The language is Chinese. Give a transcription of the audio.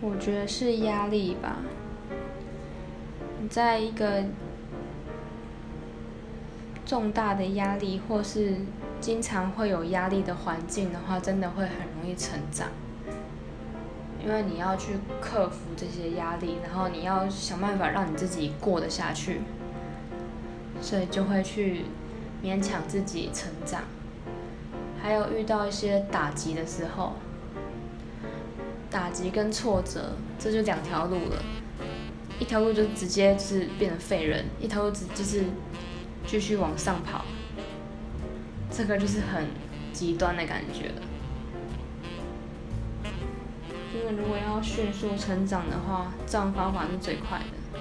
我觉得是压力吧。你在一个重大的压力，或是经常会有压力的环境的话，真的会很容易成长。因为你要去克服这些压力，然后你要想办法让你自己过得下去，所以就会去勉强自己成长。还有遇到一些打击的时候，打击跟挫折，这就两条路了。一条路就直接是变成废人，一条路只就是继续往上跑。这个就是很极端的感觉。因为，如果要迅速成长的话，这样方法是最快的。